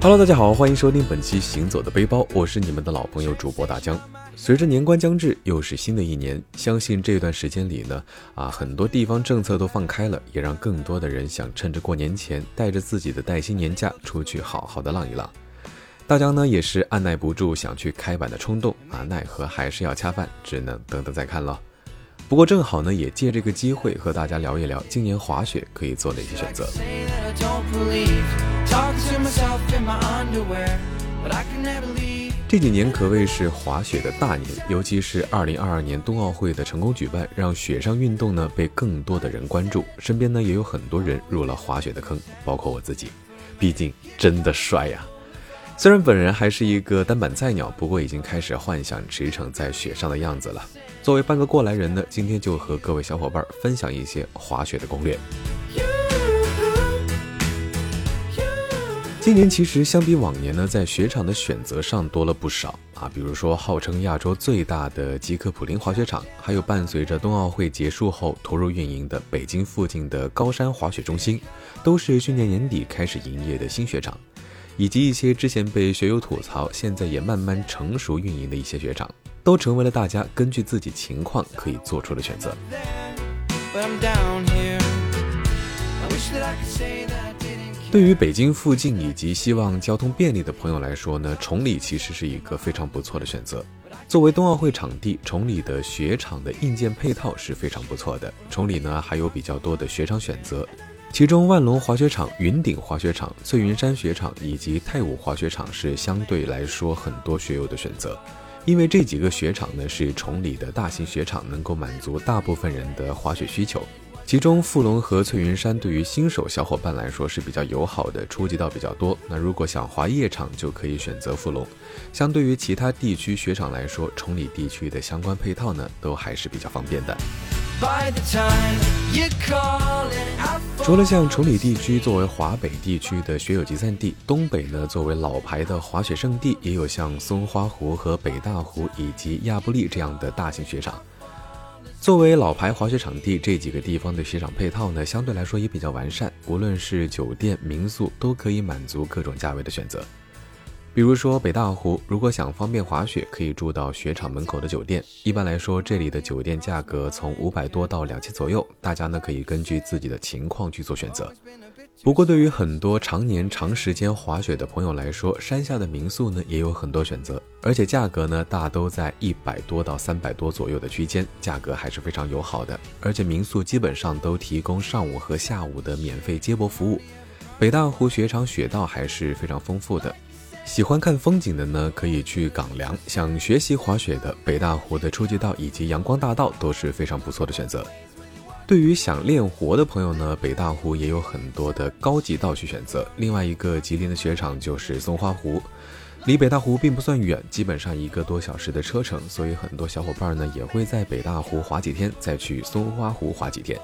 Hello，大家好，欢迎收听本期《行走的背包》，我是你们的老朋友主播大江。随着年关将至，又是新的一年，相信这段时间里呢，啊，很多地方政策都放开了，也让更多的人想趁着过年前，带着自己的带薪年假出去好好的浪一浪。大江呢，也是按耐不住想去开板的冲动啊，奈何还是要恰饭，只能等等再看了。不过正好呢，也借这个机会和大家聊一聊今年滑雪可以做哪些选择。这几年可谓是滑雪的大年，尤其是2022年冬奥会的成功举办，让雪上运动呢被更多的人关注。身边呢也有很多人入了滑雪的坑，包括我自己。毕竟真的帅呀！虽然本人还是一个单板菜鸟，不过已经开始幻想驰骋在雪上的样子了。作为半个过来人呢，今天就和各位小伙伴分享一些滑雪的攻略。今年其实相比往年呢，在雪场的选择上多了不少啊，比如说号称亚洲最大的吉克普林滑雪场，还有伴随着冬奥会结束后投入运营的北京附近的高山滑雪中心，都是去年年底开始营业的新雪场，以及一些之前被雪友吐槽，现在也慢慢成熟运营的一些雪场，都成为了大家根据自己情况可以做出的选择。对于北京附近以及希望交通便利的朋友来说呢，崇礼其实是一个非常不错的选择。作为冬奥会场地，崇礼的雪场的硬件配套是非常不错的。崇礼呢还有比较多的雪场选择，其中万隆滑雪场、云顶滑雪场、翠云山雪场以及太武滑雪场是相对来说很多雪友的选择，因为这几个雪场呢是崇礼的大型雪场，能够满足大部分人的滑雪需求。其中，富龙和翠云山对于新手小伙伴来说是比较友好的，初级道比较多。那如果想滑夜场，就可以选择富龙。相对于其他地区雪场来说，崇礼地区的相关配套呢，都还是比较方便的。除了像崇礼地区作为华北地区的雪友集散地，东北呢作为老牌的滑雪胜地，也有像松花湖和北大湖以及亚布力这样的大型雪场。作为老牌滑雪场地，这几个地方的雪场配套呢，相对来说也比较完善。无论是酒店、民宿，都可以满足各种价位的选择。比如说北大湖，如果想方便滑雪，可以住到雪场门口的酒店。一般来说，这里的酒店价格从五百多到两千左右，大家呢可以根据自己的情况去做选择。不过，对于很多常年长时间滑雪的朋友来说，山下的民宿呢也有很多选择，而且价格呢大都在一百多到三百多左右的区间，价格还是非常友好的。而且民宿基本上都提供上午和下午的免费接驳服务。北大湖雪场雪道还是非常丰富的，喜欢看风景的呢可以去港梁，想学习滑雪的北大湖的初级道以及阳光大道都是非常不错的选择。对于想练活的朋友呢，北大湖也有很多的高级道去选择。另外一个吉林的雪场就是松花湖，离北大湖并不算远，基本上一个多小时的车程，所以很多小伙伴呢也会在北大湖滑几天，再去松花湖滑几天。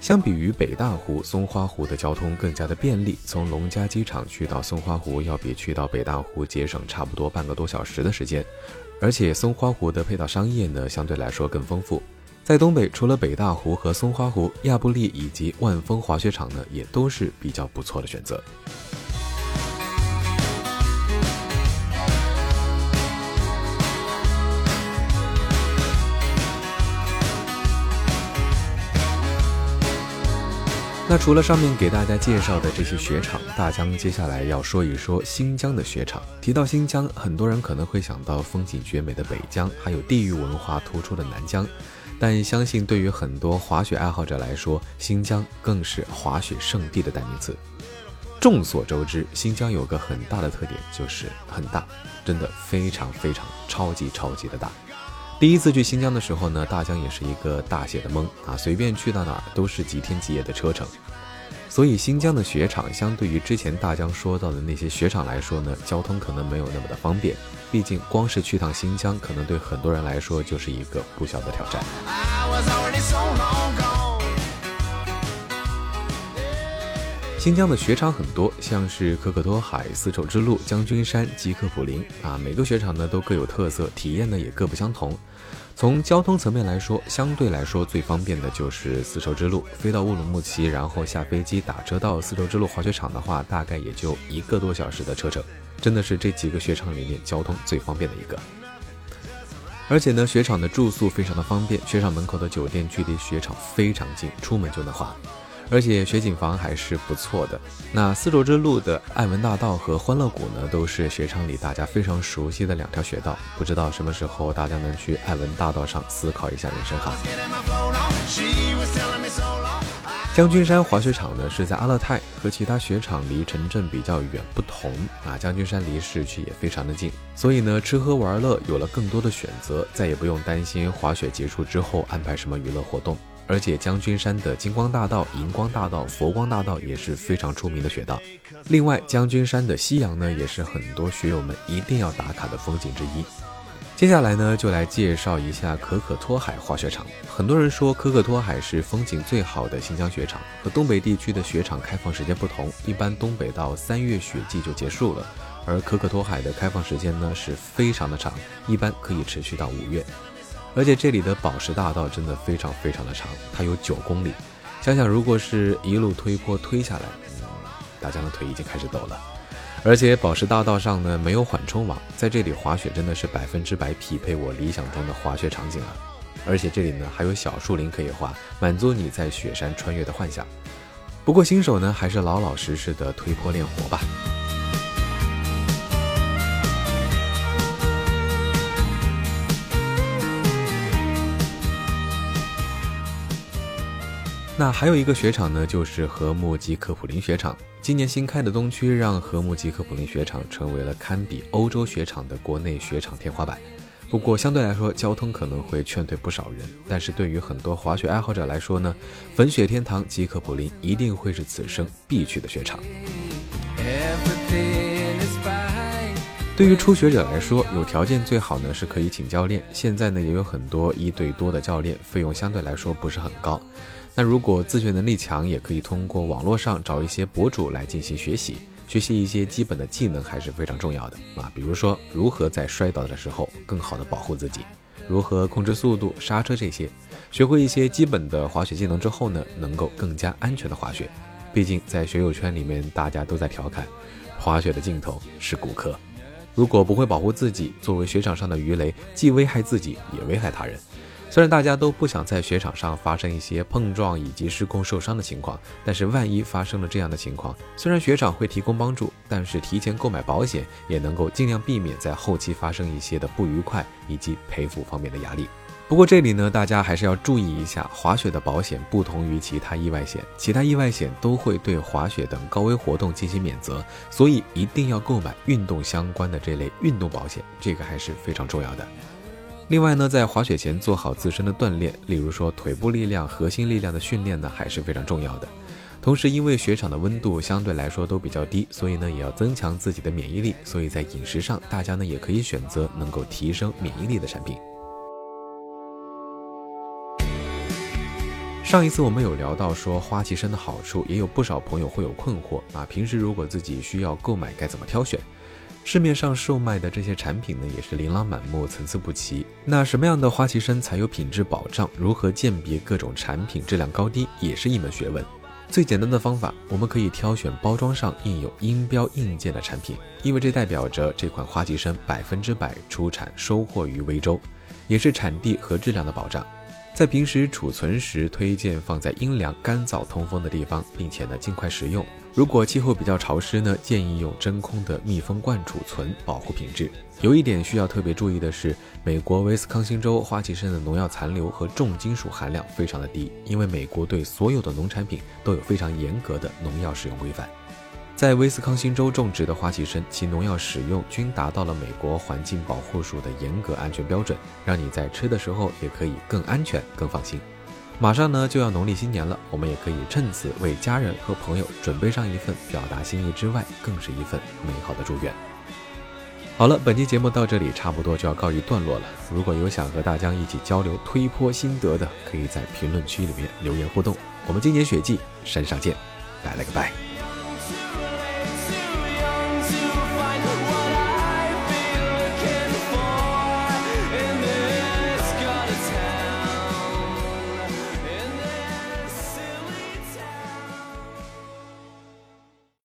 相比于北大湖，松花湖的交通更加的便利，从龙嘉机场去到松花湖要比去到北大湖节省差不多半个多小时的时间，而且松花湖的配套商业呢相对来说更丰富。在东北，除了北大湖和松花湖，亚布力以及万丰滑雪场呢，也都是比较不错的选择。那除了上面给大家介绍的这些雪场，大江接下来要说一说新疆的雪场。提到新疆，很多人可能会想到风景绝美的北疆，还有地域文化突出的南疆。但相信对于很多滑雪爱好者来说，新疆更是滑雪圣地的代名词。众所周知，新疆有个很大的特点，就是很大，真的非常非常超级超级的大。第一次去新疆的时候呢，大疆也是一个大写的懵啊，随便去到哪儿都是几天几夜的车程。所以新疆的雪场相对于之前大疆说到的那些雪场来说呢，交通可能没有那么的方便。毕竟光是去趟新疆，可能对很多人来说就是一个不小的挑战。新疆的雪场很多，像是可可托海、丝绸之路、将军山、吉克普林啊，每个雪场呢都各有特色，体验呢也各不相同。从交通层面来说，相对来说最方便的就是丝绸之路，飞到乌鲁木齐，然后下飞机打车到丝绸之路滑雪场的话，大概也就一个多小时的车程，真的是这几个雪场里面交通最方便的一个。而且呢，雪场的住宿非常的方便，雪场门口的酒店距离雪场非常近，出门就能滑。而且雪景房还是不错的。那丝绸之路的爱文大道和欢乐谷呢，都是雪场里大家非常熟悉的两条雪道。不知道什么时候大家能去爱文大道上思考一下人生哈。将军山滑雪场呢是在阿勒泰，和其他雪场离城镇比较远不同啊。将军山离市区也非常的近，所以呢吃喝玩乐有了更多的选择，再也不用担心滑雪结束之后安排什么娱乐活动。而且将军山的金光大道、银光大道、佛光大道也是非常出名的雪道。另外，将军山的夕阳呢，也是很多雪友们一定要打卡的风景之一。接下来呢，就来介绍一下可可托海滑雪场。很多人说可可托海是风景最好的新疆雪场，和东北地区的雪场开放时间不同，一般东北到三月雪季就结束了，而可可托海的开放时间呢是非常的长，一般可以持续到五月。而且这里的宝石大道真的非常非常的长，它有九公里。想想如果是一路推坡推下来，大家的腿已经开始抖了。而且宝石大道上呢没有缓冲网，在这里滑雪真的是百分之百匹配我理想中的滑雪场景了。而且这里呢还有小树林可以滑，满足你在雪山穿越的幻想。不过新手呢还是老老实实的推坡练活吧。那还有一个雪场呢，就是禾木吉克普林雪场。今年新开的东区，让禾木吉克普林雪场成为了堪比欧洲雪场的国内雪场天花板。不过相对来说，交通可能会劝退不少人。但是对于很多滑雪爱好者来说呢，粉雪天堂吉克普林一定会是此生必去的雪场。对于初学者来说，有条件最好呢是可以请教练。现在呢也有很多一对多的教练，费用相对来说不是很高。那如果自学能力强，也可以通过网络上找一些博主来进行学习，学习一些基本的技能还是非常重要的啊。比如说，如何在摔倒的时候更好的保护自己，如何控制速度、刹车这些，学会一些基本的滑雪技能之后呢，能够更加安全的滑雪。毕竟在学友圈里面，大家都在调侃，滑雪的尽头是骨科。如果不会保护自己，作为雪场上的鱼雷，既危害自己，也危害他人。虽然大家都不想在雪场上发生一些碰撞以及失控受伤的情况，但是万一发生了这样的情况，虽然雪场会提供帮助，但是提前购买保险也能够尽量避免在后期发生一些的不愉快以及赔付方面的压力。不过这里呢，大家还是要注意一下，滑雪的保险不同于其他意外险，其他意外险都会对滑雪等高危活动进行免责，所以一定要购买运动相关的这类运动保险，这个还是非常重要的。另外呢，在滑雪前做好自身的锻炼，例如说腿部力量、核心力量的训练呢，还是非常重要的。同时，因为雪场的温度相对来说都比较低，所以呢，也要增强自己的免疫力。所以在饮食上，大家呢也可以选择能够提升免疫力的产品。上一次我们有聊到说花旗参的好处，也有不少朋友会有困惑啊，平时如果自己需要购买，该怎么挑选？市面上售卖的这些产品呢，也是琳琅满目、参差不齐。那什么样的花旗参才有品质保障？如何鉴别各种产品质量高低，也是一门学问。最简单的方法，我们可以挑选包装上印有音标印件的产品，因为这代表着这款花旗参百分之百出产收获于威州，也是产地和质量的保障。在平时储存时，推荐放在阴凉、干燥、通风的地方，并且呢尽快食用。如果气候比较潮湿呢，建议用真空的密封罐储存，保护品质。有一点需要特别注意的是，美国威斯康星州花旗参的农药残留和重金属含量非常的低，因为美国对所有的农产品都有非常严格的农药使用规范。在威斯康星州种植的花旗参，其农药使用均达到了美国环境保护署的严格安全标准，让你在吃的时候也可以更安全、更放心。马上呢就要农历新年了，我们也可以趁此为家人和朋友准备上一份表达心意之外，更是一份美好的祝愿。好了，本期节目到这里差不多就要告一段落了。如果有想和大江一起交流推坡心得的，可以在评论区里面留言互动。我们今年雪季山上见，拜了个拜。